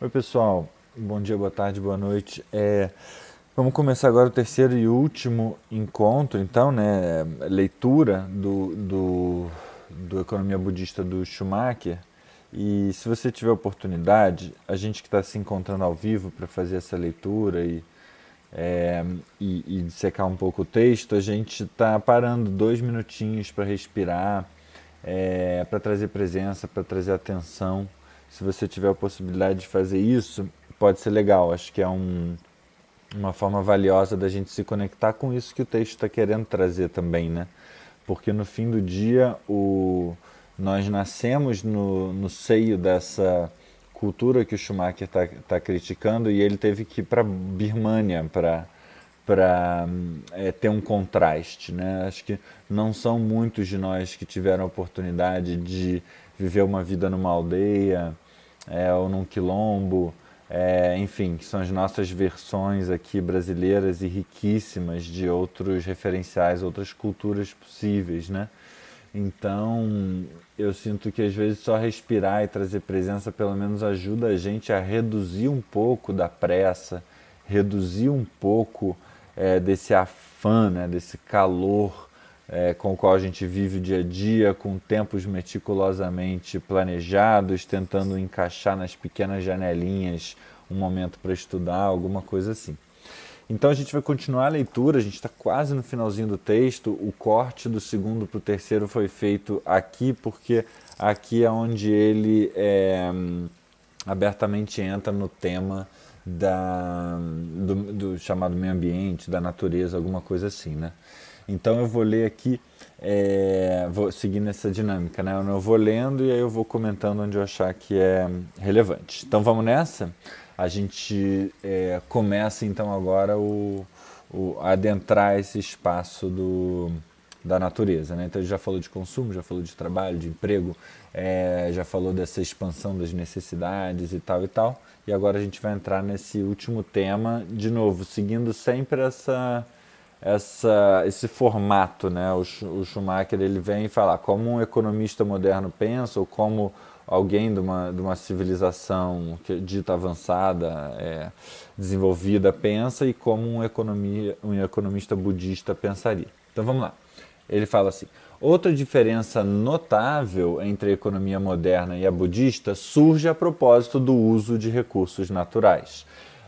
Oi, pessoal. Bom dia, boa tarde, boa noite. É, vamos começar agora o terceiro e último encontro, então, né? Leitura do, do, do Economia Budista do Schumacher. E se você tiver oportunidade, a gente que está se encontrando ao vivo para fazer essa leitura e, é, e, e dissecar um pouco o texto, a gente está parando dois minutinhos para respirar, é, para trazer presença, para trazer atenção se você tiver a possibilidade de fazer isso, pode ser legal. Acho que é um, uma forma valiosa da gente se conectar com isso que o texto está querendo trazer também, né? Porque no fim do dia, o, nós nascemos no, no seio dessa cultura que o Schumacher está tá criticando e ele teve que ir para Birmânia para para é, ter um contraste, né? Acho que não são muitos de nós que tiveram a oportunidade de viver uma vida numa aldeia é, ou num quilombo, é, enfim, que são as nossas versões aqui brasileiras e riquíssimas de outros referenciais, outras culturas possíveis, né? Então, eu sinto que às vezes só respirar e trazer presença pelo menos ajuda a gente a reduzir um pouco da pressa, reduzir um pouco é, desse afã, né, desse calor é, com o qual a gente vive o dia a dia, com tempos meticulosamente planejados, tentando encaixar nas pequenas janelinhas um momento para estudar, alguma coisa assim. Então a gente vai continuar a leitura, a gente está quase no finalzinho do texto. O corte do segundo para o terceiro foi feito aqui, porque aqui é onde ele é, abertamente entra no tema da, do, do chamado meio ambiente, da natureza, alguma coisa assim, né? Então eu vou ler aqui, é, vou seguir nessa dinâmica, né? Eu vou lendo e aí eu vou comentando onde eu achar que é relevante. Então vamos nessa? A gente é, começa então agora o, o, adentrar esse espaço do, da natureza. Né? Então, ele já falou de consumo, já falou de trabalho, de emprego, é, já falou dessa expansão das necessidades e tal e tal. E agora a gente vai entrar nesse último tema, de novo, seguindo sempre essa essa, esse formato, né? O, o Schumacher ele vem e fala como um economista moderno pensa ou como alguém de uma, de uma civilização que dita avançada, é, desenvolvida pensa e como um, economia, um economista budista pensaria. Então vamos lá. Ele fala assim: outra diferença notável entre a economia moderna e a budista surge a propósito do uso de recursos naturais.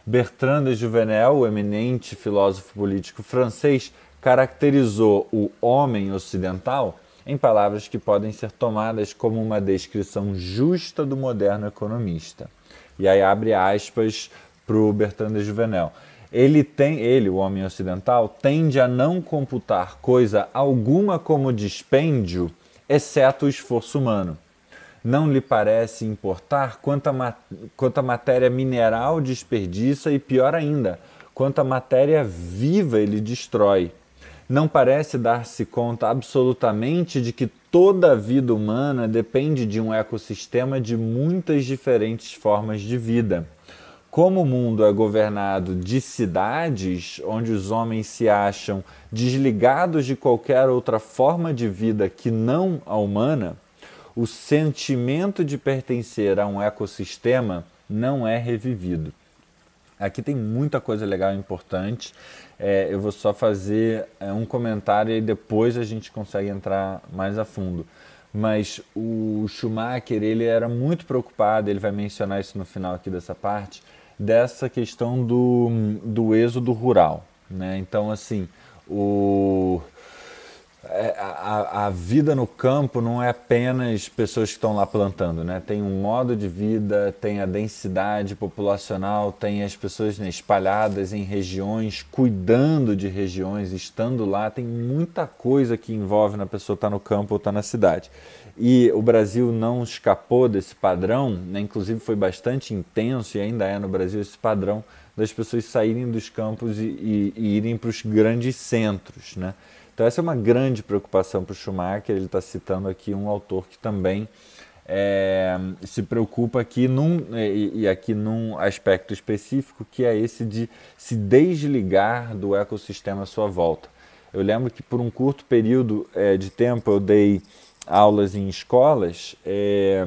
Bertrand de Juvenel, o eminente filósofo político francês, caracterizou o homem ocidental em palavras que podem ser tomadas como uma descrição justa do moderno economista. E aí abre aspas para o Bertrand de Juvenel. Ele tem, ele, o homem ocidental, tende a não computar coisa alguma como dispêndio, exceto o esforço humano não lhe parece importar quanta, quanta matéria mineral desperdiça e, pior ainda, quanta matéria viva ele destrói. Não parece dar-se conta absolutamente de que toda a vida humana depende de um ecossistema de muitas diferentes formas de vida. Como o mundo é governado de cidades, onde os homens se acham desligados de qualquer outra forma de vida que não a humana, o sentimento de pertencer a um ecossistema não é revivido. Aqui tem muita coisa legal e importante. É, eu vou só fazer é, um comentário e depois a gente consegue entrar mais a fundo. Mas o Schumacher ele era muito preocupado, ele vai mencionar isso no final aqui dessa parte, dessa questão do, do êxodo rural. Né? Então, assim, o, a, a, vida no campo não é apenas pessoas que estão lá plantando, né? Tem um modo de vida, tem a densidade populacional, tem as pessoas né, espalhadas em regiões, cuidando de regiões, estando lá, tem muita coisa que envolve na pessoa estar tá no campo ou estar tá na cidade. E o Brasil não escapou desse padrão, né? inclusive foi bastante intenso e ainda é no Brasil esse padrão das pessoas saírem dos campos e, e, e irem para os grandes centros, né? Então essa é uma grande preocupação para o Schumacher. Ele está citando aqui um autor que também é, se preocupa aqui num, e, e, aqui num aspecto específico que é esse de se desligar do ecossistema à sua volta. Eu lembro que por um curto período é, de tempo eu dei aulas em escolas é,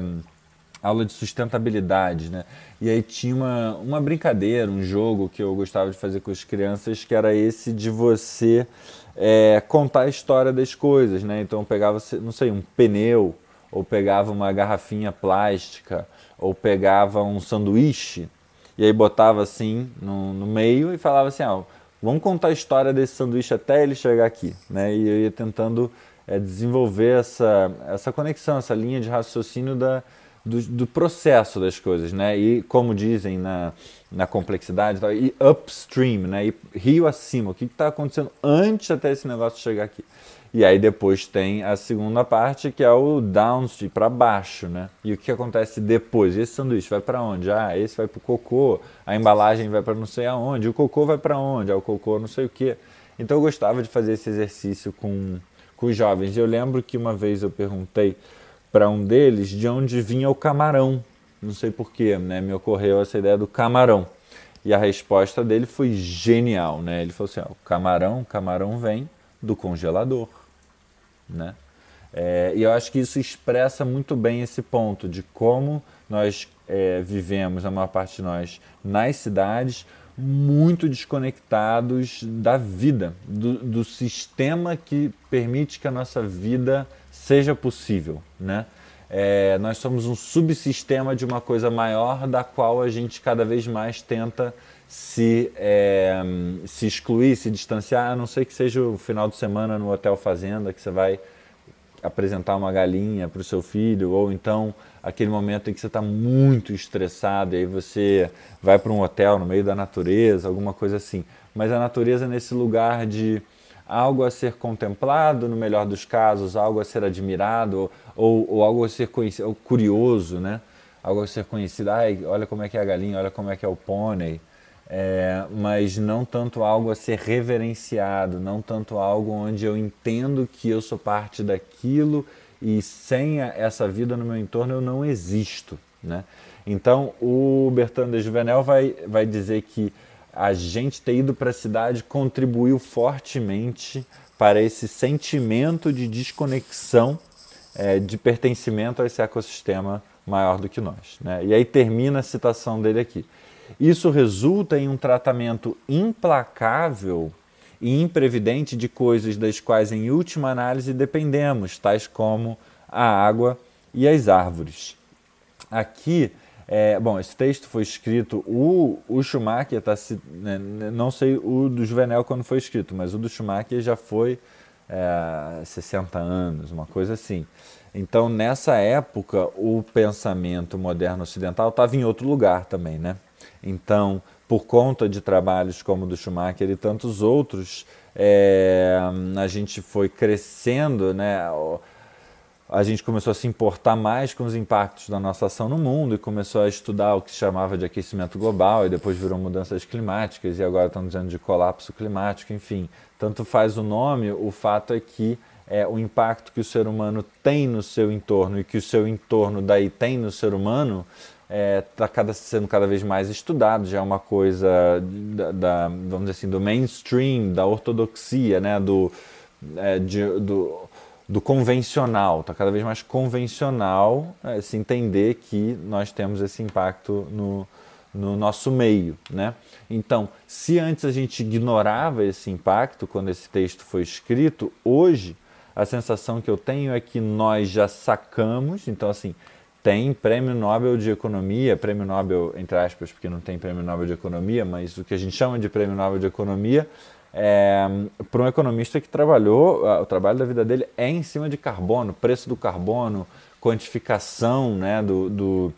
aula de sustentabilidade, né? E aí tinha uma, uma brincadeira, um jogo que eu gostava de fazer com as crianças, que era esse de você é, contar a história das coisas, né? Então eu pegava, não sei, um pneu, ou pegava uma garrafinha plástica, ou pegava um sanduíche, e aí botava assim no, no meio e falava assim, ah, vamos contar a história desse sanduíche até ele chegar aqui, né? E eu ia tentando é, desenvolver essa, essa conexão, essa linha de raciocínio da, do, do, processo das coisas, né? E como dizem na, na complexidade, e upstream, né? E rio acima, o que está acontecendo antes até esse negócio chegar aqui. E aí depois tem a segunda parte que é o downstream, para baixo, né? E o que acontece depois? Esse sanduíche vai para onde? Ah, esse vai para o cocô, a embalagem vai para não sei aonde, o cocô vai para onde? Ah, o cocô não sei o quê. Então eu gostava de fazer esse exercício com, com os jovens. Eu lembro que uma vez eu perguntei para um deles de onde vinha o camarão. Não sei porquê, né? Me ocorreu essa ideia do camarão. E a resposta dele foi genial, né? Ele falou assim: ó, o camarão, camarão vem do congelador, né? É, e eu acho que isso expressa muito bem esse ponto de como nós é, vivemos, a maior parte de nós, nas cidades, muito desconectados da vida, do, do sistema que permite que a nossa vida seja possível, né? É, nós somos um subsistema de uma coisa maior da qual a gente cada vez mais tenta se, é, se excluir, se distanciar, a não ser que seja o final de semana no Hotel Fazenda, que você vai apresentar uma galinha para o seu filho, ou então aquele momento em que você está muito estressado e aí você vai para um hotel no meio da natureza, alguma coisa assim. Mas a natureza nesse lugar de algo a ser contemplado, no melhor dos casos, algo a ser admirado, ou, ou algo a ser conhecido, curioso, né? Algo a ser conhecido. Ai, olha como é que é a galinha, olha como é que é o pônei. É, mas não tanto algo a ser reverenciado, não tanto algo onde eu entendo que eu sou parte daquilo e sem essa vida no meu entorno eu não existo. Né? Então o Bertrand de Juvenel vai, vai dizer que a gente ter ido para a cidade contribuiu fortemente para esse sentimento de desconexão, é, de pertencimento a esse ecossistema maior do que nós. Né? E aí termina a citação dele aqui. Isso resulta em um tratamento implacável e imprevidente de coisas das quais, em última análise, dependemos, tais como a água e as árvores. Aqui é, bom, esse texto foi escrito, o, o Schumacher, tá, né, não sei o do Juvenel quando foi escrito, mas o do Schumacher já foi é, 60 anos, uma coisa assim. Então, nessa época, o pensamento moderno ocidental estava em outro lugar também, né? Então, por conta de trabalhos como o do Schumacher e tantos outros, é, a gente foi crescendo, né? A gente começou a se importar mais com os impactos da nossa ação no mundo e começou a estudar o que se chamava de aquecimento global e depois virou mudanças climáticas e agora estão dizendo de colapso climático, enfim. Tanto faz o nome, o fato é que é, o impacto que o ser humano tem no seu entorno e que o seu entorno daí tem no ser humano está é, tá sendo cada vez mais estudado, já é uma coisa da, da, vamos dizer assim, do mainstream, da ortodoxia, né, do, é, de, do do convencional, está cada vez mais convencional é, se entender que nós temos esse impacto no, no nosso meio. Né? Então, se antes a gente ignorava esse impacto quando esse texto foi escrito, hoje a sensação que eu tenho é que nós já sacamos, então assim, tem prêmio Nobel de Economia, prêmio Nobel entre aspas, porque não tem prêmio Nobel de Economia, mas o que a gente chama de prêmio Nobel de Economia é, para um economista que trabalhou, o trabalho da vida dele é em cima de carbono, preço do carbono, quantificação né, do, do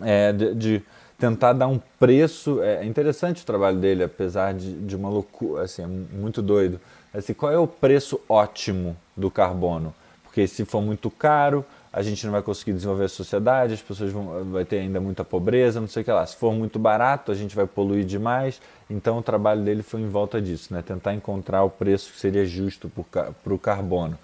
é, de, de, tentar dar um preço. É interessante o trabalho dele, apesar de, de uma loucura, assim, é muito doido. Assim, qual é o preço ótimo do carbono? Porque se for muito caro, a gente não vai conseguir desenvolver a sociedade, as pessoas vão vai ter ainda muita pobreza, não sei o que lá. Se for muito barato, a gente vai poluir demais. Então o trabalho dele foi em volta disso, né? tentar encontrar o preço que seria justo para o carbono.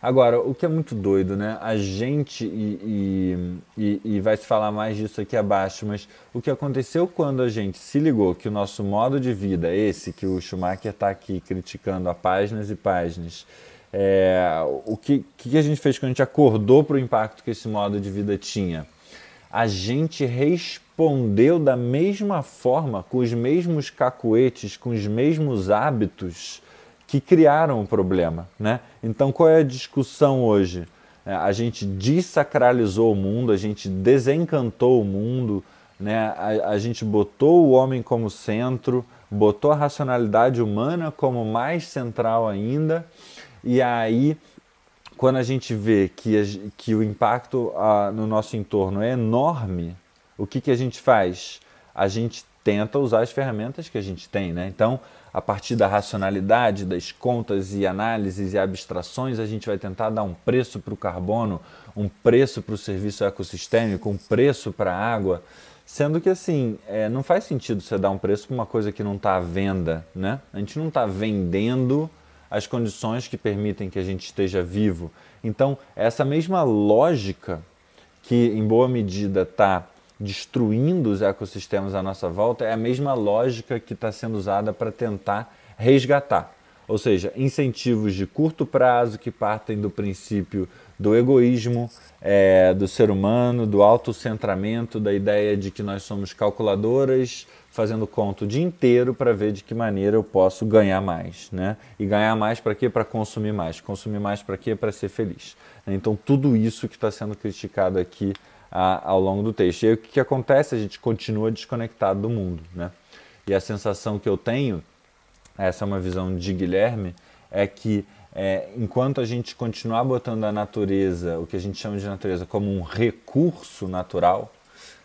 Agora, o que é muito doido, né? A gente, e, e, e, vai se falar mais disso aqui abaixo, mas o que aconteceu quando a gente se ligou que o nosso modo de vida, esse que o Schumacher está aqui criticando há páginas e páginas, é, o que, que a gente fez quando a gente acordou para o impacto que esse modo de vida tinha? a gente respondeu da mesma forma, com os mesmos cacuetes, com os mesmos hábitos que criaram o problema. Né? Então, qual é a discussão hoje? É, a gente desacralizou o mundo, a gente desencantou o mundo, né? a, a gente botou o homem como centro, botou a racionalidade humana como mais central ainda, e aí quando a gente vê que, que o impacto a, no nosso entorno é enorme, o que, que a gente faz? A gente tenta usar as ferramentas que a gente tem, né? Então, a partir da racionalidade, das contas e análises e abstrações, a gente vai tentar dar um preço para o carbono, um preço para o serviço ecossistêmico, um preço para a água, sendo que assim, é, não faz sentido você dar um preço para uma coisa que não está à venda, né? A gente não está vendendo as condições que permitem que a gente esteja vivo. Então, essa mesma lógica que, em boa medida, está destruindo os ecossistemas à nossa volta é a mesma lógica que está sendo usada para tentar resgatar. Ou seja, incentivos de curto prazo que partem do princípio do egoísmo é, do ser humano, do autocentramento, da ideia de que nós somos calculadoras fazendo conta o dia inteiro para ver de que maneira eu posso ganhar mais, né? E ganhar mais para quê? Para consumir mais. Consumir mais para quê? Para ser feliz. Então tudo isso que está sendo criticado aqui a, ao longo do texto. E aí o que, que acontece? A gente continua desconectado do mundo, né? E a sensação que eu tenho, essa é uma visão de Guilherme, é que é, enquanto a gente continuar botando a natureza, o que a gente chama de natureza, como um recurso natural,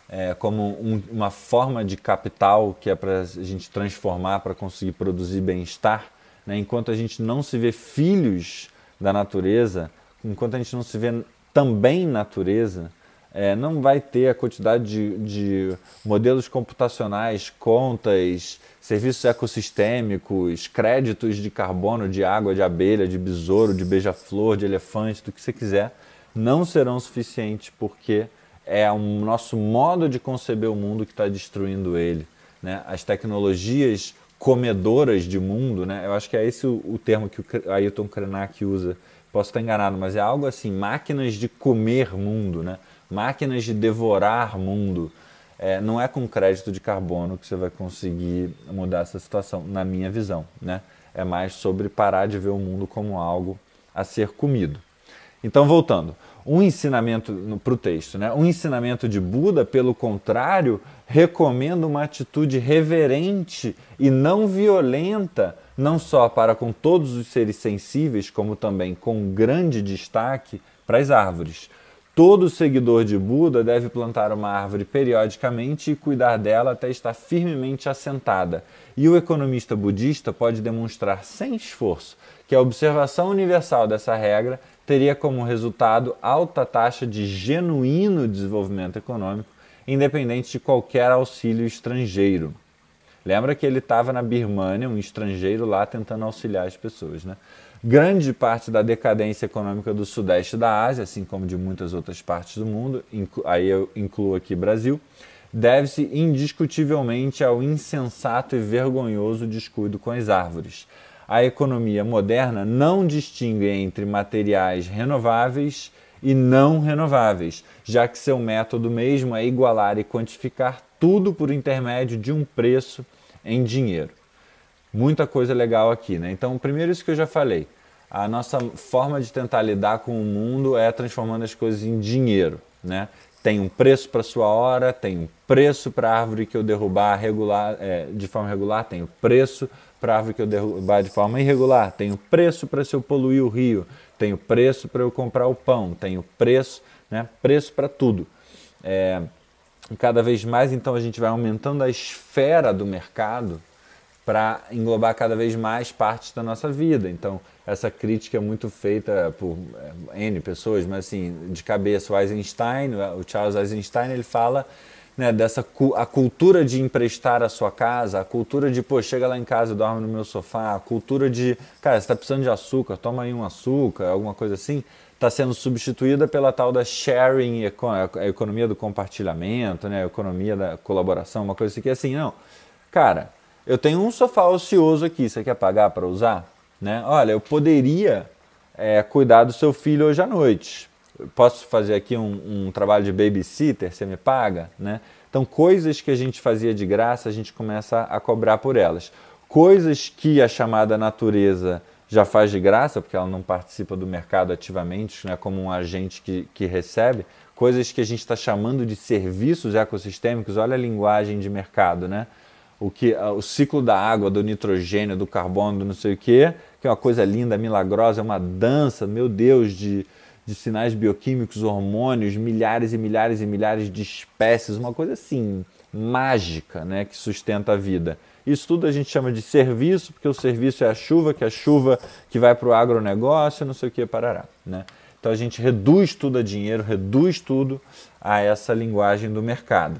é, como um, uma forma de capital que é para a gente transformar para conseguir produzir bem-estar, né? enquanto a gente não se vê filhos da natureza, enquanto a gente não se vê também natureza, é, não vai ter a quantidade de, de, modelos computacionais, contas, serviços ecossistêmicos, créditos de carbono, de água, de abelha, de besouro, de beija-flor, de elefante, do que você quiser, não serão suficientes porque é o nosso modo de conceber o mundo que está destruindo ele. Né? As tecnologias comedoras de mundo, né? eu acho que é esse o, o termo que o Ailton Krenak usa, posso estar enganado, mas é algo assim, máquinas de comer mundo, né? Máquinas de devorar mundo. É, não é com crédito de carbono que você vai conseguir mudar essa situação, na minha visão. Né? É mais sobre parar de ver o mundo como algo a ser comido. Então, voltando, um ensinamento para o texto, né? um ensinamento de Buda, pelo contrário, recomenda uma atitude reverente e não violenta, não só para com todos os seres sensíveis, como também com grande destaque para as árvores. Todo seguidor de Buda deve plantar uma árvore periodicamente e cuidar dela até estar firmemente assentada. E o economista budista pode demonstrar sem esforço que a observação universal dessa regra teria como resultado alta taxa de genuíno desenvolvimento econômico, independente de qualquer auxílio estrangeiro. Lembra que ele estava na Birmânia, um estrangeiro lá tentando auxiliar as pessoas. Né? Grande parte da decadência econômica do sudeste da Ásia, assim como de muitas outras partes do mundo, aí eu incluo aqui Brasil, deve-se indiscutivelmente ao insensato e vergonhoso descuido com as árvores a economia moderna não distingue entre materiais renováveis e não renováveis, já que seu método mesmo é igualar e quantificar tudo por intermédio de um preço em dinheiro. Muita coisa legal aqui, né? Então, primeiro isso que eu já falei, a nossa forma de tentar lidar com o mundo é transformando as coisas em dinheiro, né? Tem um preço para sua hora, tem um preço para a árvore que eu derrubar regular, é, de forma regular, tem o um preço para a árvore que eu derrubar de forma irregular, tenho preço para se eu poluir o rio, tenho preço para eu comprar o pão, tenho preço, né, preço para tudo. É, cada vez mais, então, a gente vai aumentando a esfera do mercado para englobar cada vez mais partes da nossa vida. Então, essa crítica é muito feita por é, N pessoas, mas assim, de cabeça, o Eisenstein, o Charles Eisenstein, ele fala né, dessa a cultura de emprestar a sua casa, a cultura de, pô, chega lá em casa e dorme no meu sofá, a cultura de, cara, você está precisando de açúcar, toma aí um açúcar, alguma coisa assim, está sendo substituída pela tal da sharing, a economia do compartilhamento, né, a economia da colaboração, uma coisa assim que é assim, não, cara, eu tenho um sofá ocioso aqui, você quer pagar para usar? Né? Olha, eu poderia é, cuidar do seu filho hoje à noite posso fazer aqui um, um trabalho de babysitter, você me paga, né? Então, coisas que a gente fazia de graça, a gente começa a cobrar por elas. Coisas que a chamada natureza já faz de graça, porque ela não participa do mercado ativamente, né, como um agente que, que recebe, coisas que a gente está chamando de serviços ecossistêmicos, olha a linguagem de mercado, né? O, que, o ciclo da água, do nitrogênio, do carbono, do não sei o quê, que é uma coisa linda, milagrosa, é uma dança, meu Deus, de, de sinais bioquímicos, hormônios, milhares e milhares e milhares de espécies, uma coisa assim, mágica, né, que sustenta a vida. Isso tudo a gente chama de serviço, porque o serviço é a chuva, que é a chuva que vai para o agronegócio, não sei o que, parará. Né? Então a gente reduz tudo a dinheiro, reduz tudo a essa linguagem do mercado.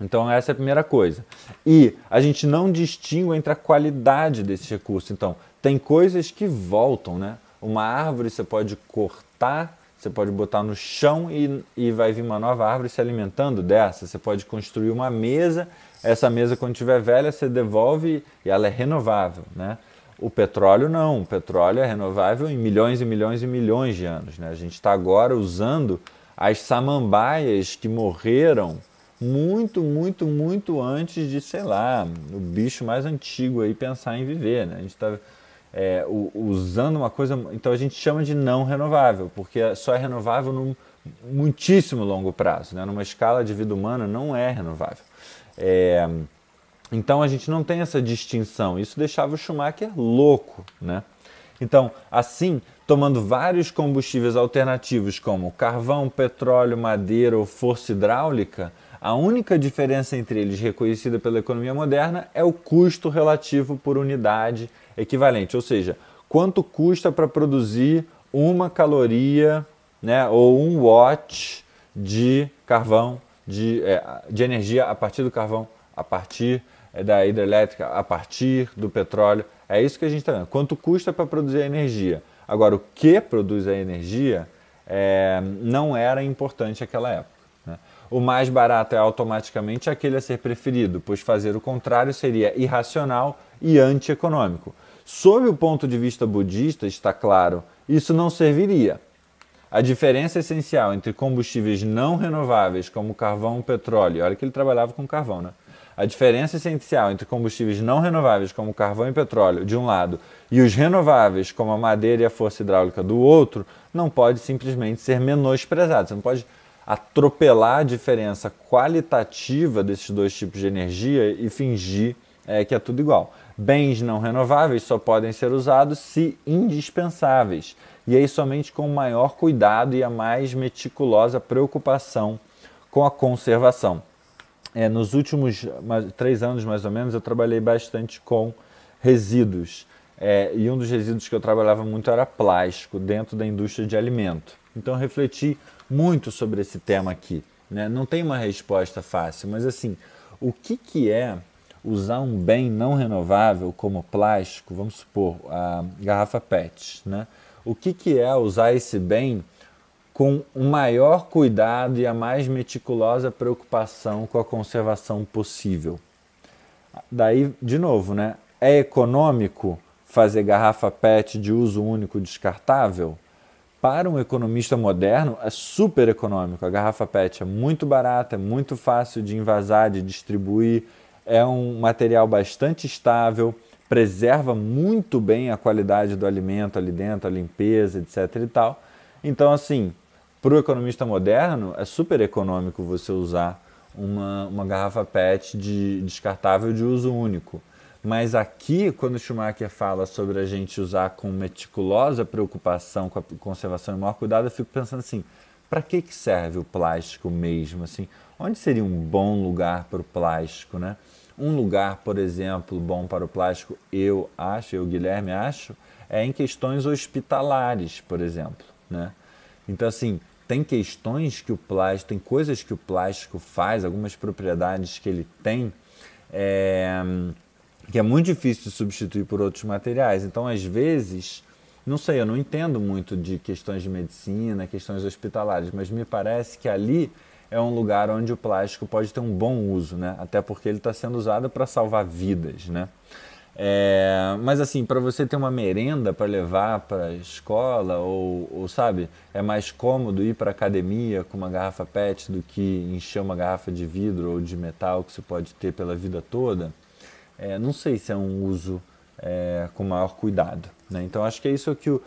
Então essa é a primeira coisa. E a gente não distingue entre a qualidade desse recurso. Então, tem coisas que voltam, né? Uma árvore você pode cortar, você pode botar no chão e, e vai vir uma nova árvore se alimentando dessa. Você pode construir uma mesa, essa mesa quando estiver velha você devolve e ela é renovável, né? O petróleo não, o petróleo é renovável em milhões e milhões e milhões de anos. Né? A gente está agora usando as samambaias que morreram muito, muito, muito antes de, sei lá, o bicho mais antigo aí pensar em viver. Né? A gente está é, usando uma coisa. Então a gente chama de não renovável, porque só é renovável num muitíssimo longo prazo. Né? Numa escala de vida humana não é renovável. É, então a gente não tem essa distinção. Isso deixava o Schumacher louco. Né? Então, assim, tomando vários combustíveis alternativos como carvão, petróleo, madeira ou força hidráulica, a única diferença entre eles reconhecida pela economia moderna é o custo relativo por unidade equivalente, ou seja, quanto custa para produzir uma caloria né, ou um watt de carvão, de, é, de energia a partir do carvão, a partir é, da hidrelétrica, a partir do petróleo. É isso que a gente está vendo. Quanto custa para produzir a energia? Agora, o que produz a energia é, não era importante naquela época. O mais barato é automaticamente aquele a ser preferido, pois fazer o contrário seria irracional e antieconômico. Sob o ponto de vista budista, está claro, isso não serviria. A diferença essencial entre combustíveis não renováveis, como carvão e petróleo, olha que ele trabalhava com carvão, né? A diferença essencial entre combustíveis não renováveis, como carvão e petróleo, de um lado, e os renováveis, como a madeira e a força hidráulica, do outro, não pode simplesmente ser menosprezado. Você não pode atropelar a diferença qualitativa desses dois tipos de energia e fingir é, que é tudo igual. Bens não renováveis só podem ser usados se indispensáveis, e aí somente com maior cuidado e a mais meticulosa preocupação com a conservação. É, nos últimos três anos, mais ou menos, eu trabalhei bastante com resíduos. É, e um dos resíduos que eu trabalhava muito era plástico, dentro da indústria de alimento. Então, refleti muito sobre esse tema aqui. Né? Não tem uma resposta fácil, mas assim, o que, que é usar um bem não renovável como plástico, vamos supor, a garrafa PET, né? O que, que é usar esse bem com o maior cuidado e a mais meticulosa preocupação com a conservação possível? Daí, de novo, né? É econômico fazer garrafa PET de uso único descartável? Para um economista moderno, é super econômico. A garrafa PET é muito barata, é muito fácil de invasar, de distribuir, é um material bastante estável, preserva muito bem a qualidade do alimento ali dentro, a limpeza, etc. e tal. Então, assim, para o economista moderno, é super econômico você usar uma, uma garrafa PET de, descartável de uso único. Mas aqui, quando Schumacher fala sobre a gente usar com meticulosa preocupação com a conservação e maior cuidado, eu fico pensando assim, para que, que serve o plástico mesmo? Assim, onde seria um bom lugar para o plástico, né? Um lugar, por exemplo, bom para o plástico, eu acho, eu, Guilherme, acho, é em questões hospitalares, por exemplo. Né? Então, assim, tem questões que o plástico, tem coisas que o plástico faz, algumas propriedades que ele tem, é, que é muito difícil de substituir por outros materiais. Então, às vezes, não sei, eu não entendo muito de questões de medicina, questões hospitalares, mas me parece que ali é um lugar onde o plástico pode ter um bom uso, né? até porque ele está sendo usado para salvar vidas. Né? É, mas assim, para você ter uma merenda para levar para a escola, ou, ou, sabe, é mais cômodo ir para academia com uma garrafa PET do que encher uma garrafa de vidro ou de metal que você pode ter pela vida toda. É, não sei se é um uso é, com maior cuidado. Né? Então acho que é isso que o,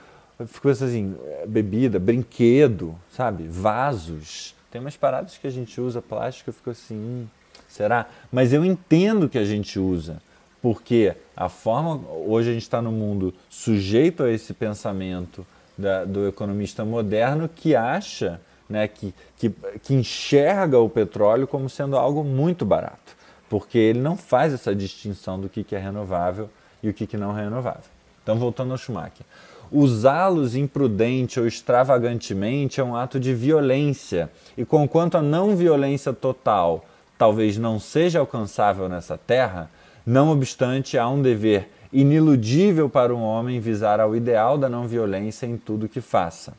ficou assim, bebida, brinquedo, sabe, vasos. Tem umas paradas que a gente usa plástico, eu fico assim, hum, será? Mas eu entendo que a gente usa porque a forma hoje a gente está no mundo sujeito a esse pensamento da, do economista moderno que acha, né, que, que, que enxerga o petróleo como sendo algo muito barato, porque ele não faz essa distinção do que, que é renovável e o que, que não é renovável. Então, voltando ao Schumacher. Usá-los imprudente ou extravagantemente é um ato de violência, e conquanto a não violência total talvez não seja alcançável nessa terra, não obstante, há um dever iniludível para um homem visar ao ideal da não violência em tudo que faça.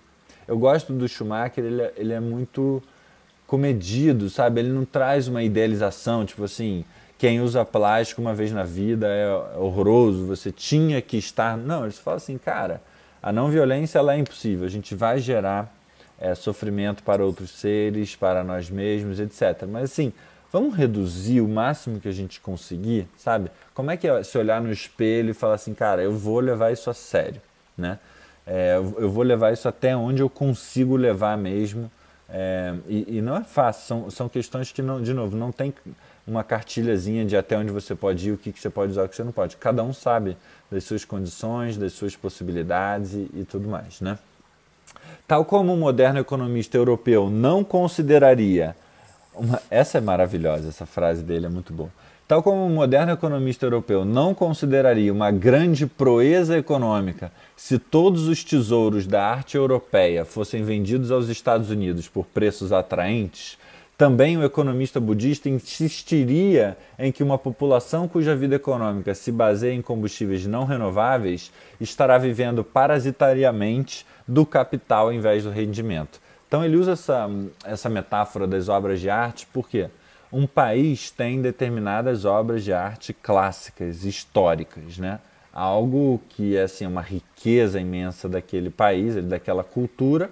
Eu gosto do Schumacher, ele é, ele é muito comedido, sabe? Ele não traz uma idealização, tipo assim, quem usa plástico uma vez na vida é horroroso, você tinha que estar. Não, ele fala assim, cara, a não violência ela é impossível, a gente vai gerar é, sofrimento para outros seres, para nós mesmos, etc. Mas assim, vamos reduzir o máximo que a gente conseguir, sabe? Como é que é se olhar no espelho e falar assim, cara, eu vou levar isso a sério, né? É, eu vou levar isso até onde eu consigo levar mesmo. É, e, e, não é fácil, são, são questões que, não, de novo, não tem uma cartilhazinha de até onde você pode ir, o que, que você pode usar, o que você não pode. Cada um sabe das suas condições, das suas possibilidades e, e tudo mais, né? Tal como o moderno economista europeu não consideraria uma, essa é maravilhosa, essa frase dele é muito boa. Tal como o moderno economista europeu não consideraria uma grande proeza econômica se todos os tesouros da arte europeia fossem vendidos aos Estados Unidos por preços atraentes, também o economista budista insistiria em que uma população cuja vida econômica se baseia em combustíveis não renováveis estará vivendo parasitariamente do capital em vez do rendimento. Então ele usa essa, essa metáfora das obras de arte porque um país tem determinadas obras de arte clássicas, históricas, né? Algo que é assim, uma riqueza imensa daquele país, daquela cultura,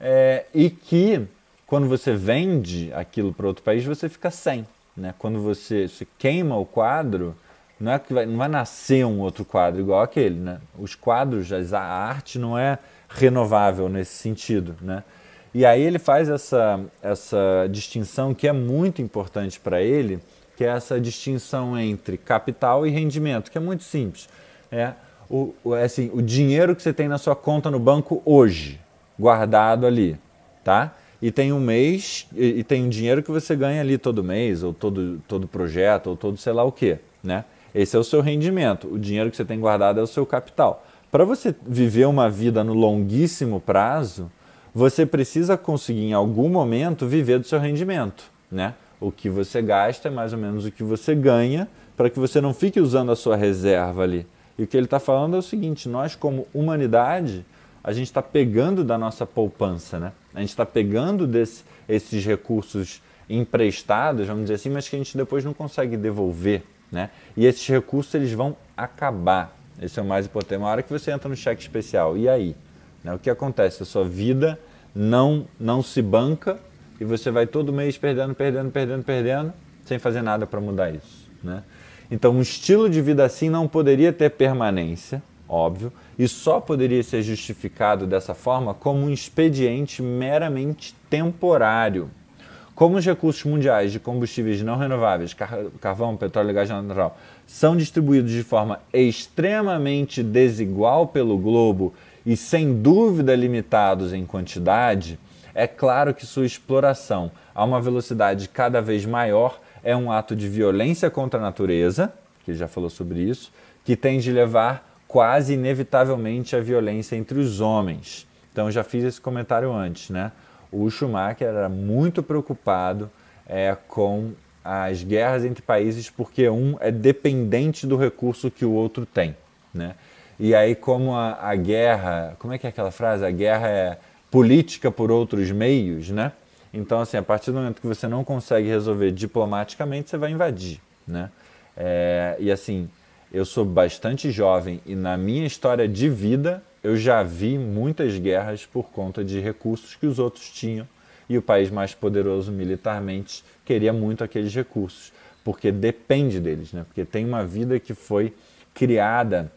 é, e que quando você vende aquilo para outro país, você fica sem. Né? Quando você, você queima o quadro, não é que vai, não vai nascer um outro quadro igual aquele. Né? Os quadros, a arte não é renovável nesse sentido. Né? E aí ele faz essa, essa distinção que é muito importante para ele, que é essa distinção entre capital e rendimento, que é muito simples. É o, é assim, o dinheiro que você tem na sua conta no banco hoje, guardado ali, tá? E tem um mês, e, e tem um dinheiro que você ganha ali todo mês, ou todo, todo projeto, ou todo sei lá o quê, né? Esse é o seu rendimento. O dinheiro que você tem guardado é o seu capital. Para você viver uma vida no longuíssimo prazo, você precisa conseguir em algum momento viver do seu rendimento, né? O que você gasta é mais ou menos o que você ganha para que você não fique usando a sua reserva ali. E o que ele está falando é o seguinte: nós, como humanidade, a gente está pegando da nossa poupança, né? A gente está pegando desse, esses recursos emprestados, vamos dizer assim, mas que a gente depois não consegue devolver, né? E esses recursos eles vão acabar. Esse é o mais importante. Uma hora que você entra no cheque especial, e aí? Né? O que acontece? A sua vida não, não se banca e você vai todo mês perdendo, perdendo, perdendo, perdendo, sem fazer nada para mudar isso. Né? Então, um estilo de vida assim não poderia ter permanência, óbvio, e só poderia ser justificado dessa forma como um expediente meramente temporário. Como os recursos mundiais de combustíveis não renováveis, carvão, petróleo e gás natural, são distribuídos de forma extremamente desigual pelo globo e sem dúvida limitados em quantidade, é claro que sua exploração a uma velocidade cada vez maior é um ato de violência contra a natureza, que já falou sobre isso, que tem de levar quase inevitavelmente à violência entre os homens. Então já fiz esse comentário antes, né? O Schumacher era muito preocupado é, com as guerras entre países porque um é dependente do recurso que o outro tem, né? E aí, como a, a guerra, como é que é aquela frase? A guerra é política por outros meios, né? Então, assim, a partir do momento que você não consegue resolver diplomaticamente, você vai invadir, né? É, e assim, eu sou bastante jovem e na minha história de vida eu já vi muitas guerras por conta de recursos que os outros tinham e o país mais poderoso militarmente queria muito aqueles recursos, porque depende deles, né? porque tem uma vida que foi criada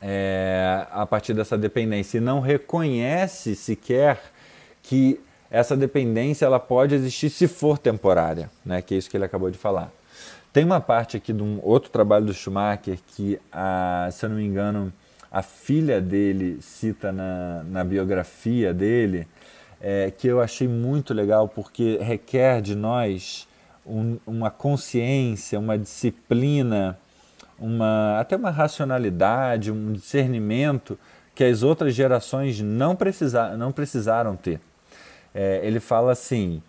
é, a partir dessa dependência e não reconhece sequer que essa dependência ela pode existir se for temporária, né? que é isso que ele acabou de falar. Tem uma parte aqui de um outro trabalho do Schumacher que, a, se eu não me engano, a filha dele cita na, na biografia dele, é, que eu achei muito legal porque requer de nós um, uma consciência, uma disciplina, uma, até uma racionalidade, um discernimento que as outras gerações não, precisa, não precisaram ter. É, ele fala assim: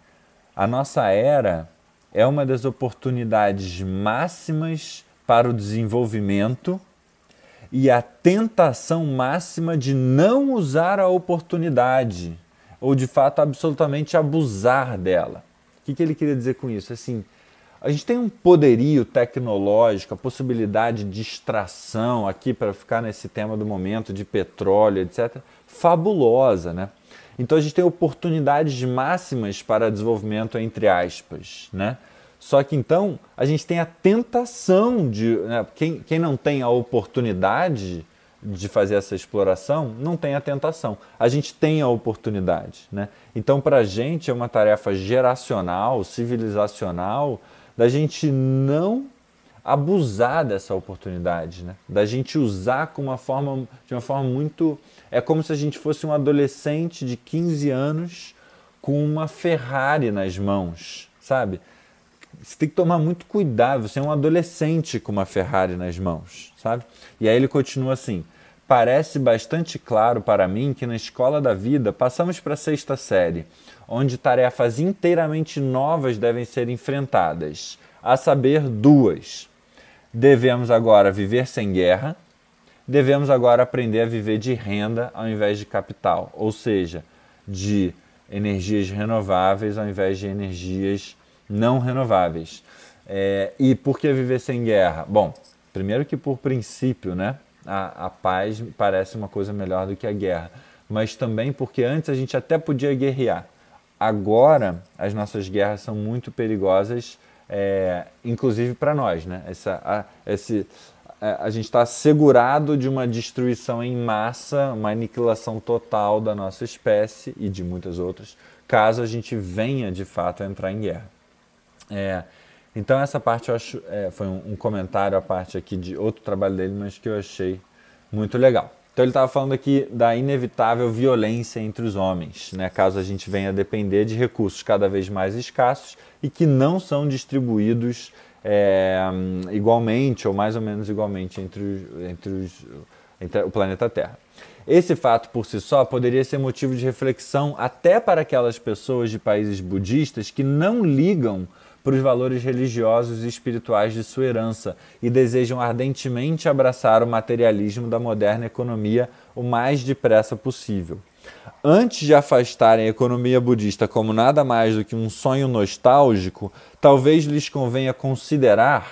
a nossa era é uma das oportunidades máximas para o desenvolvimento e a tentação máxima de não usar a oportunidade ou de fato absolutamente abusar dela. O que, que ele queria dizer com isso? Assim, a gente tem um poderio tecnológico, a possibilidade de extração aqui para ficar nesse tema do momento de petróleo, etc, fabulosa, né? Então a gente tem oportunidades máximas para desenvolvimento entre aspas, né? Só que então a gente tem a tentação de. Né? Quem, quem não tem a oportunidade de fazer essa exploração não tem a tentação. A gente tem a oportunidade. Né? Então, para a gente é uma tarefa geracional, civilizacional, da gente não abusar dessa oportunidade, né? da gente usar com uma forma, de uma forma muito. É como se a gente fosse um adolescente de 15 anos com uma Ferrari nas mãos, sabe? você tem que tomar muito cuidado. Você é um adolescente com uma Ferrari nas mãos, sabe? E aí ele continua assim: parece bastante claro para mim que na escola da vida passamos para a sexta série, onde tarefas inteiramente novas devem ser enfrentadas, a saber, duas. Devemos agora viver sem guerra, devemos agora aprender a viver de renda ao invés de capital, ou seja, de energias renováveis ao invés de energias não renováveis. É, e por que viver sem guerra? Bom, primeiro que por princípio, né, a, a paz parece uma coisa melhor do que a guerra, mas também porque antes a gente até podia guerrear. Agora as nossas guerras são muito perigosas, é, inclusive para nós, né? Essa, a, esse, a, a gente está assegurado de uma destruição em massa, uma aniquilação total da nossa espécie e de muitas outras, caso a gente venha de fato a entrar em guerra. É, então essa parte eu acho é, foi um, um, comentário à parte aqui de outro trabalho dele, mas que eu achei muito legal. Então ele estava falando aqui da inevitável violência entre os homens, né, caso a gente venha a depender de recursos cada vez mais escassos e que não são distribuídos é, igualmente ou mais ou menos igualmente entre, os, entre, os, entre o planeta Terra. Esse fato por si só poderia ser motivo de reflexão até para aquelas pessoas de países budistas que não ligam para os valores religiosos e espirituais de sua herança e desejam ardentemente abraçar o materialismo da moderna economia o mais depressa possível. Antes de afastarem a economia budista como nada mais do que um sonho nostálgico, talvez lhes convenha considerar,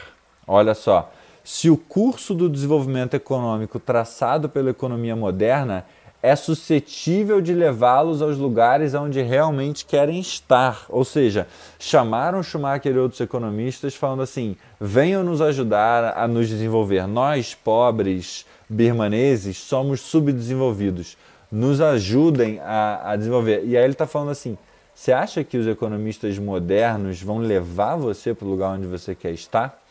olha só, se o curso do desenvolvimento econômico traçado pela economia moderna é suscetível de levá-los aos lugares onde realmente querem estar. Ou seja, chamaram Schumacher e outros economistas falando assim: venham nos ajudar a nos desenvolver. Nós, pobres birmaneses, somos subdesenvolvidos. Nos ajudem a, a desenvolver. E aí ele está falando assim: você acha que os economistas modernos vão levar você para o lugar onde você quer estar?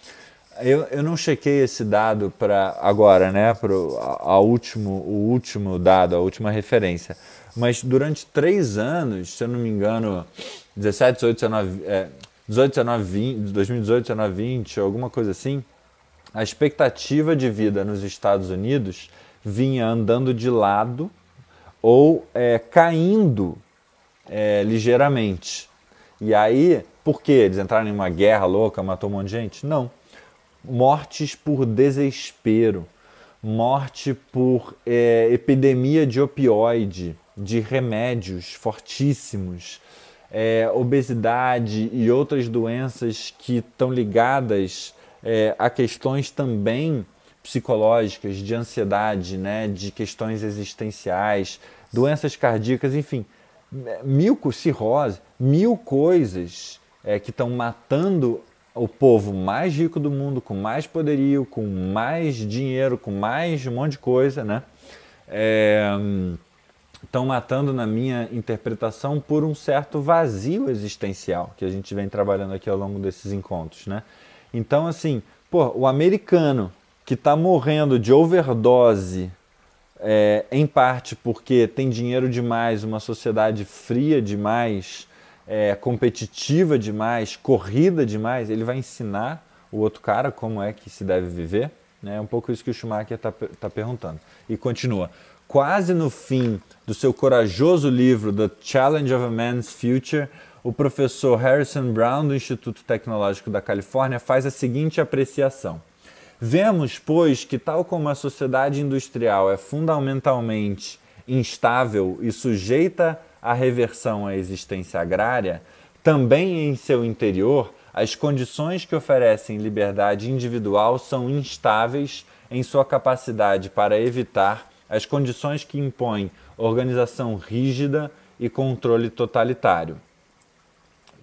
Eu, eu não chequei esse dado para agora, né? Para a, último, o último dado, a última referência. Mas durante três anos, se eu não me engano, 17, 18, 19, é, 18, 19, 20, 2018, 19, 20, alguma coisa assim, a expectativa de vida nos Estados Unidos vinha andando de lado ou é, caindo é, ligeiramente. E aí, por quê? Eles entraram em uma guerra louca, matou um monte de gente? Não mortes por desespero, morte por é, epidemia de opioide, de remédios fortíssimos, é, obesidade e outras doenças que estão ligadas é, a questões também psicológicas, de ansiedade, né, de questões existenciais, doenças cardíacas, enfim, mil cirrose, mil coisas é, que estão matando o povo mais rico do mundo, com mais poderio, com mais dinheiro, com mais um monte de coisa, né? Estão é, matando, na minha interpretação, por um certo vazio existencial que a gente vem trabalhando aqui ao longo desses encontros, né? Então, assim, pô, o americano que está morrendo de overdose, é, em parte porque tem dinheiro demais, uma sociedade fria demais, é, competitiva demais, corrida demais, ele vai ensinar o outro cara como é que se deve viver. Né? É um pouco isso que o Schumacher está tá perguntando. E continua. Quase no fim do seu corajoso livro The Challenge of a Man's Future, o professor Harrison Brown, do Instituto Tecnológico da Califórnia, faz a seguinte apreciação. Vemos, pois, que, tal como a sociedade industrial é fundamentalmente instável e sujeita à reversão à existência agrária, também em seu interior, as condições que oferecem liberdade individual são instáveis em sua capacidade para evitar as condições que impõem organização rígida e controle totalitário.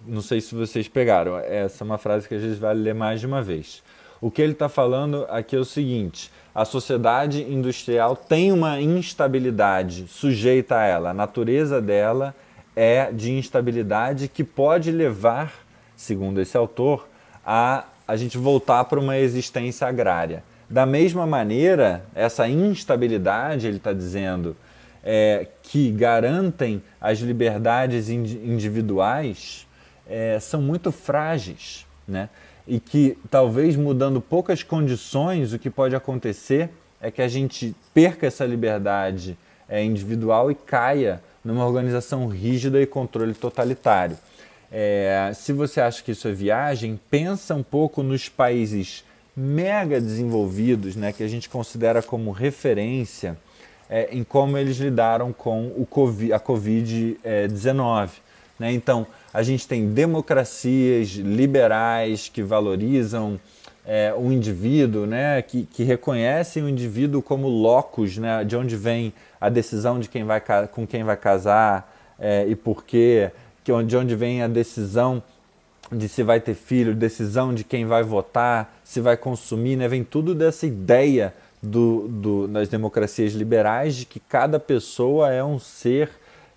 Não sei se vocês pegaram, essa é uma frase que a gente vai ler mais de uma vez. O que ele está falando aqui é o seguinte: a sociedade industrial tem uma instabilidade sujeita a ela, a natureza dela é de instabilidade que pode levar, segundo esse autor, a a gente voltar para uma existência agrária. Da mesma maneira, essa instabilidade, ele está dizendo, é, que garantem as liberdades individuais, é, são muito frágeis. Né? E que talvez mudando poucas condições, o que pode acontecer é que a gente perca essa liberdade é, individual e caia numa organização rígida e controle totalitário. É, se você acha que isso é viagem, pensa um pouco nos países mega desenvolvidos, né, que a gente considera como referência é, em como eles lidaram com o COVID, a Covid-19. Né? Então, a gente tem democracias liberais que valorizam é, o indivíduo, né? que, que reconhecem o indivíduo como locus, né? de onde vem a decisão de quem vai, com quem vai casar é, e por quê, de onde vem a decisão de se vai ter filho, decisão de quem vai votar, se vai consumir, né? vem tudo dessa ideia do, do, das democracias liberais de que cada pessoa é um ser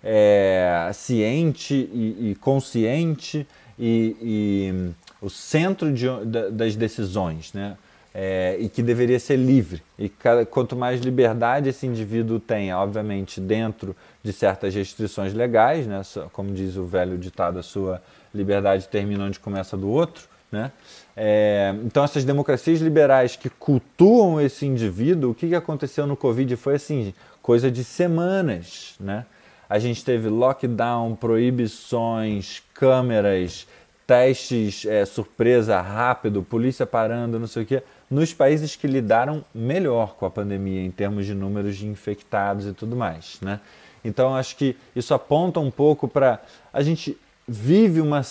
é, ciente e, e consciente e, e, o centro de, das decisões, né? É, e que deveria ser livre. E cada, quanto mais liberdade esse indivíduo tem, obviamente, dentro de certas restrições legais, né? como diz o velho ditado, a sua liberdade termina onde começa do outro. Né? É, então, essas democracias liberais que cultuam esse indivíduo, o que, aconteceu no Covid foi assim, coisa de semanas. Né? A gente teve lockdown, proibições, câmeras, testes é, surpresa rápido, polícia parando, não sei o quê, nos países que lidaram melhor com a pandemia em termos de números de infectados e tudo mais, né? Então acho que isso aponta um pouco para a gente vive uma,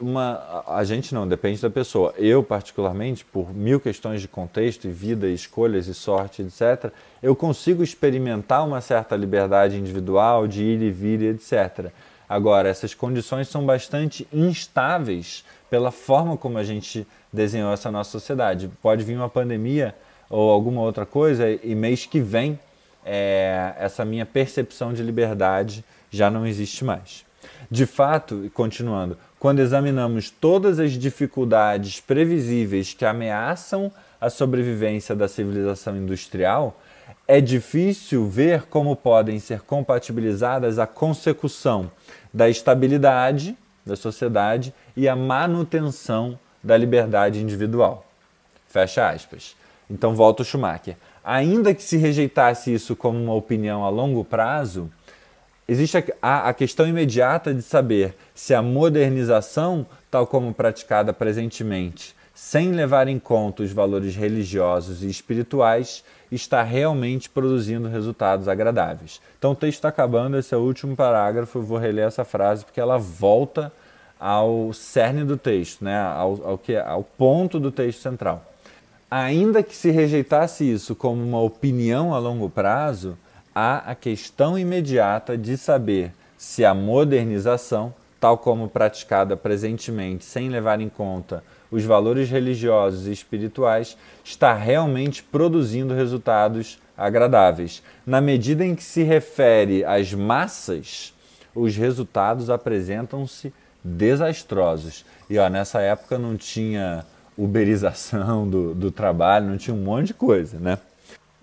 uma. A gente não, depende da pessoa. Eu, particularmente, por mil questões de contexto e vida, e escolhas e sorte, etc., eu consigo experimentar uma certa liberdade individual de ir e vir, etc. Agora, essas condições são bastante instáveis pela forma como a gente desenhou essa nossa sociedade. Pode vir uma pandemia ou alguma outra coisa e mês que vem é, essa minha percepção de liberdade já não existe mais. De fato, continuando, quando examinamos todas as dificuldades previsíveis que ameaçam a sobrevivência da civilização industrial, é difícil ver como podem ser compatibilizadas a consecução da estabilidade da sociedade e a manutenção da liberdade individual. Fecha aspas. Então volta o Schumacher. Ainda que se rejeitasse isso como uma opinião a longo prazo, Existe a, a questão imediata de saber se a modernização, tal como praticada presentemente, sem levar em conta os valores religiosos e espirituais, está realmente produzindo resultados agradáveis. Então o texto está acabando, esse é o último parágrafo, eu vou reler essa frase porque ela volta ao cerne do texto, né? ao, ao, que, ao ponto do texto central. ainda que se rejeitasse isso como uma opinião a longo prazo, há a questão imediata de saber se a modernização, tal como praticada presentemente, sem levar em conta os valores religiosos e espirituais, está realmente produzindo resultados agradáveis. Na medida em que se refere às massas, os resultados apresentam-se desastrosos. E ó, nessa época não tinha uberização do, do trabalho, não tinha um monte de coisa, né?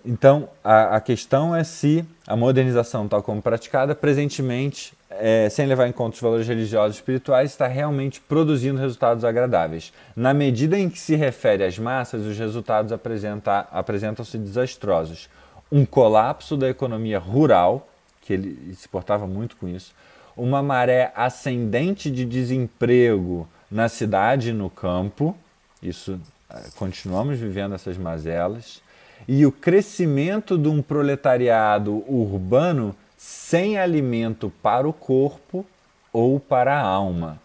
Então, a, a questão é se a modernização, tal como praticada presentemente, é, sem levar em conta os valores religiosos e espirituais, está realmente produzindo resultados agradáveis. Na medida em que se refere às massas, os resultados apresentam-se desastrosos. Um colapso da economia rural, que ele se portava muito com isso, uma maré ascendente de desemprego na cidade e no campo, isso é, continuamos vivendo essas mazelas, e o crescimento de um proletariado urbano sem alimento para o corpo ou para a alma.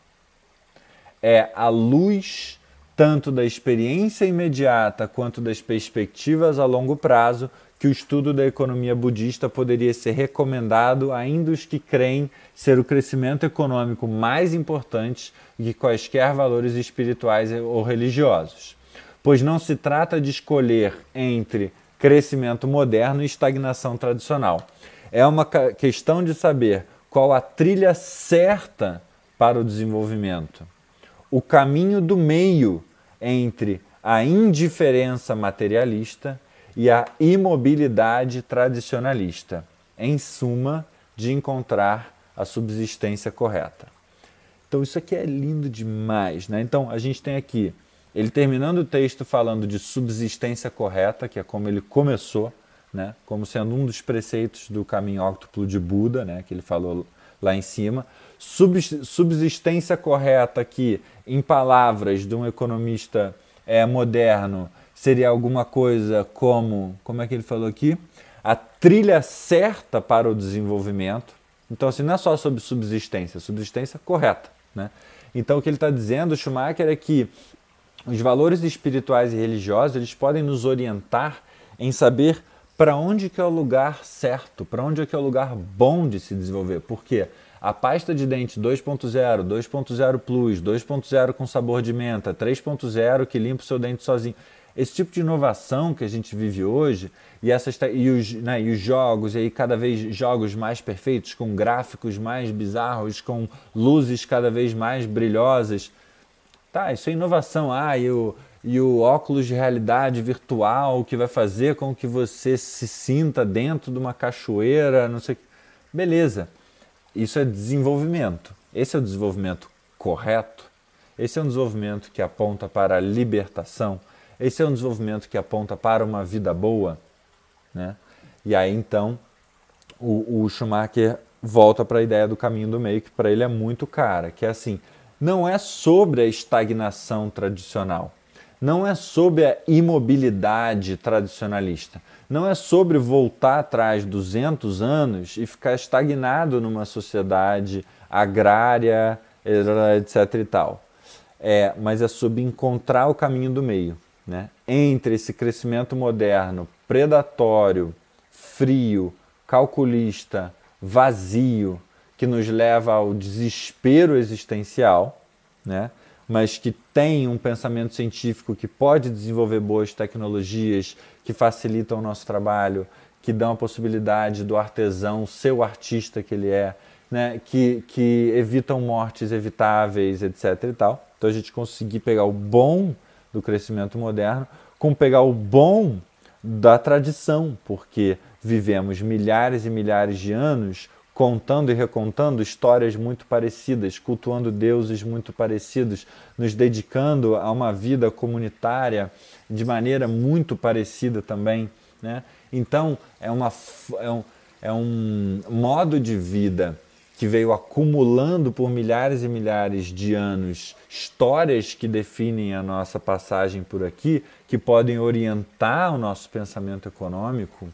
É a luz tanto da experiência imediata quanto das perspectivas a longo prazo que o estudo da economia budista poderia ser recomendado ainda os que creem ser o crescimento econômico mais importante que quaisquer valores espirituais ou religiosos. Pois não se trata de escolher entre crescimento moderno e estagnação tradicional. É uma questão de saber qual a trilha certa para o desenvolvimento. O caminho do meio entre a indiferença materialista e a imobilidade tradicionalista, em suma, de encontrar a subsistência correta. Então isso aqui é lindo demais, né? Então a gente tem aqui ele terminando o texto falando de subsistência correta, que é como ele começou, né? Como sendo um dos preceitos do caminho óctuplo de Buda, né? Que ele falou lá em cima. Subsistência correta que, em palavras de um economista é, moderno, seria alguma coisa como, como é que ele falou aqui? A trilha certa para o desenvolvimento. Então, assim, não é só sobre subsistência, subsistência correta. Né? Então, o que ele está dizendo, Schumacher, é que os valores espirituais e religiosos eles podem nos orientar em saber para onde que é o lugar certo, para onde é que é o lugar bom de se desenvolver. Porque a pasta de dente 2.0, 2.0 Plus, 2.0 com sabor de menta, 3.0 que limpa o seu dente sozinho, esse tipo de inovação que a gente vive hoje e, essas, e, os, né, e os jogos, e aí cada vez jogos mais perfeitos, com gráficos mais bizarros, com luzes cada vez mais brilhosas. Tá, isso é inovação. Ah, e o, e o óculos de realidade virtual que vai fazer com que você se sinta dentro de uma cachoeira, não sei. Beleza. Isso é desenvolvimento. Esse é o desenvolvimento correto. Esse é um desenvolvimento que aponta para a libertação esse é um desenvolvimento que aponta para uma vida boa, né? E aí então o, o Schumacher volta para a ideia do caminho do meio, que para ele é muito cara, que é assim, não é sobre a estagnação tradicional, não é sobre a imobilidade tradicionalista, não é sobre voltar atrás 200 anos e ficar estagnado numa sociedade agrária, etc e tal. É, mas é sobre encontrar o caminho do meio né, entre esse crescimento moderno, predatório, frio, calculista, vazio, que nos leva ao desespero existencial, né, mas que tem um pensamento científico que pode desenvolver boas tecnologias que facilitam o nosso trabalho, que dão a possibilidade do artesão ser o artista que ele é, né, que, que evitam mortes evitáveis, etc. e tal. Então a gente conseguir pegar o bom do crescimento moderno, com pegar o bom da tradição, porque vivemos milhares e milhares de anos contando e recontando histórias muito parecidas, cultuando deuses muito parecidos, nos dedicando a uma vida comunitária de maneira muito parecida também. Né? Então, é, uma, é, um, é um modo de vida que veio acumulando por milhares e milhares de anos histórias que definem a nossa passagem por aqui, que podem orientar o nosso pensamento econômico,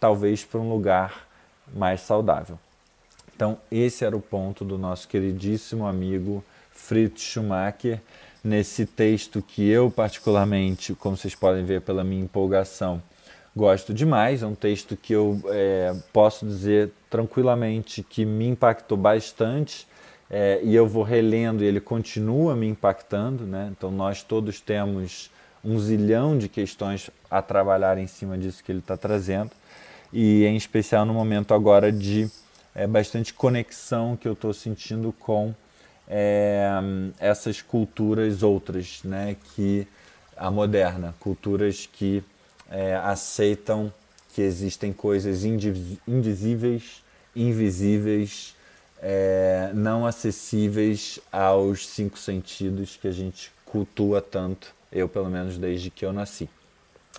talvez para um lugar mais saudável. Então, esse era o ponto do nosso queridíssimo amigo Fritz Schumacher nesse texto que eu, particularmente, como vocês podem ver pela minha empolgação, gosto demais. É um texto que eu é, posso dizer tranquilamente que me impactou bastante é, e eu vou relendo e ele continua me impactando. Né? Então, nós todos temos um zilhão de questões a trabalhar em cima disso que ele está trazendo, e em especial no momento agora de é, bastante conexão que eu estou sentindo com é, essas culturas outras, né, que a moderna, culturas que é, aceitam que existem coisas indizíveis, invisíveis, é, não acessíveis aos cinco sentidos que a gente cultua tanto, eu pelo menos desde que eu nasci.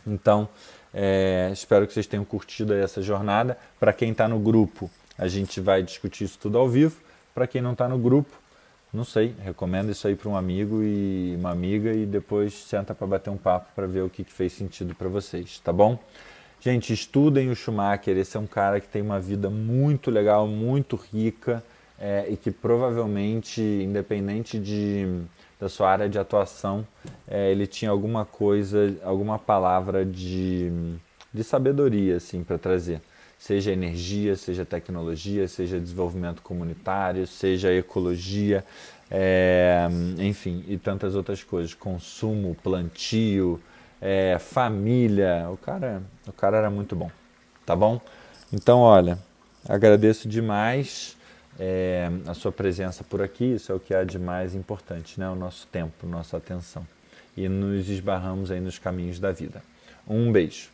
Então, é, espero que vocês tenham curtido essa jornada. Para quem está no grupo, a gente vai discutir isso tudo ao vivo. Para quem não está no grupo, não sei, recomendo isso aí para um amigo e uma amiga e depois senta para bater um papo para ver o que, que fez sentido para vocês, tá bom? Gente, estudem o Schumacher. Esse é um cara que tem uma vida muito legal, muito rica é, e que provavelmente, independente de, da sua área de atuação, é, ele tinha alguma coisa, alguma palavra de, de sabedoria assim para trazer seja energia, seja tecnologia, seja desenvolvimento comunitário, seja ecologia, é, enfim, e tantas outras coisas, consumo, plantio, é, família, o cara, o cara era muito bom, tá bom? Então, olha, agradeço demais é, a sua presença por aqui, isso é o que há de mais importante, né? O nosso tempo, nossa atenção. E nos esbarramos aí nos caminhos da vida. Um beijo.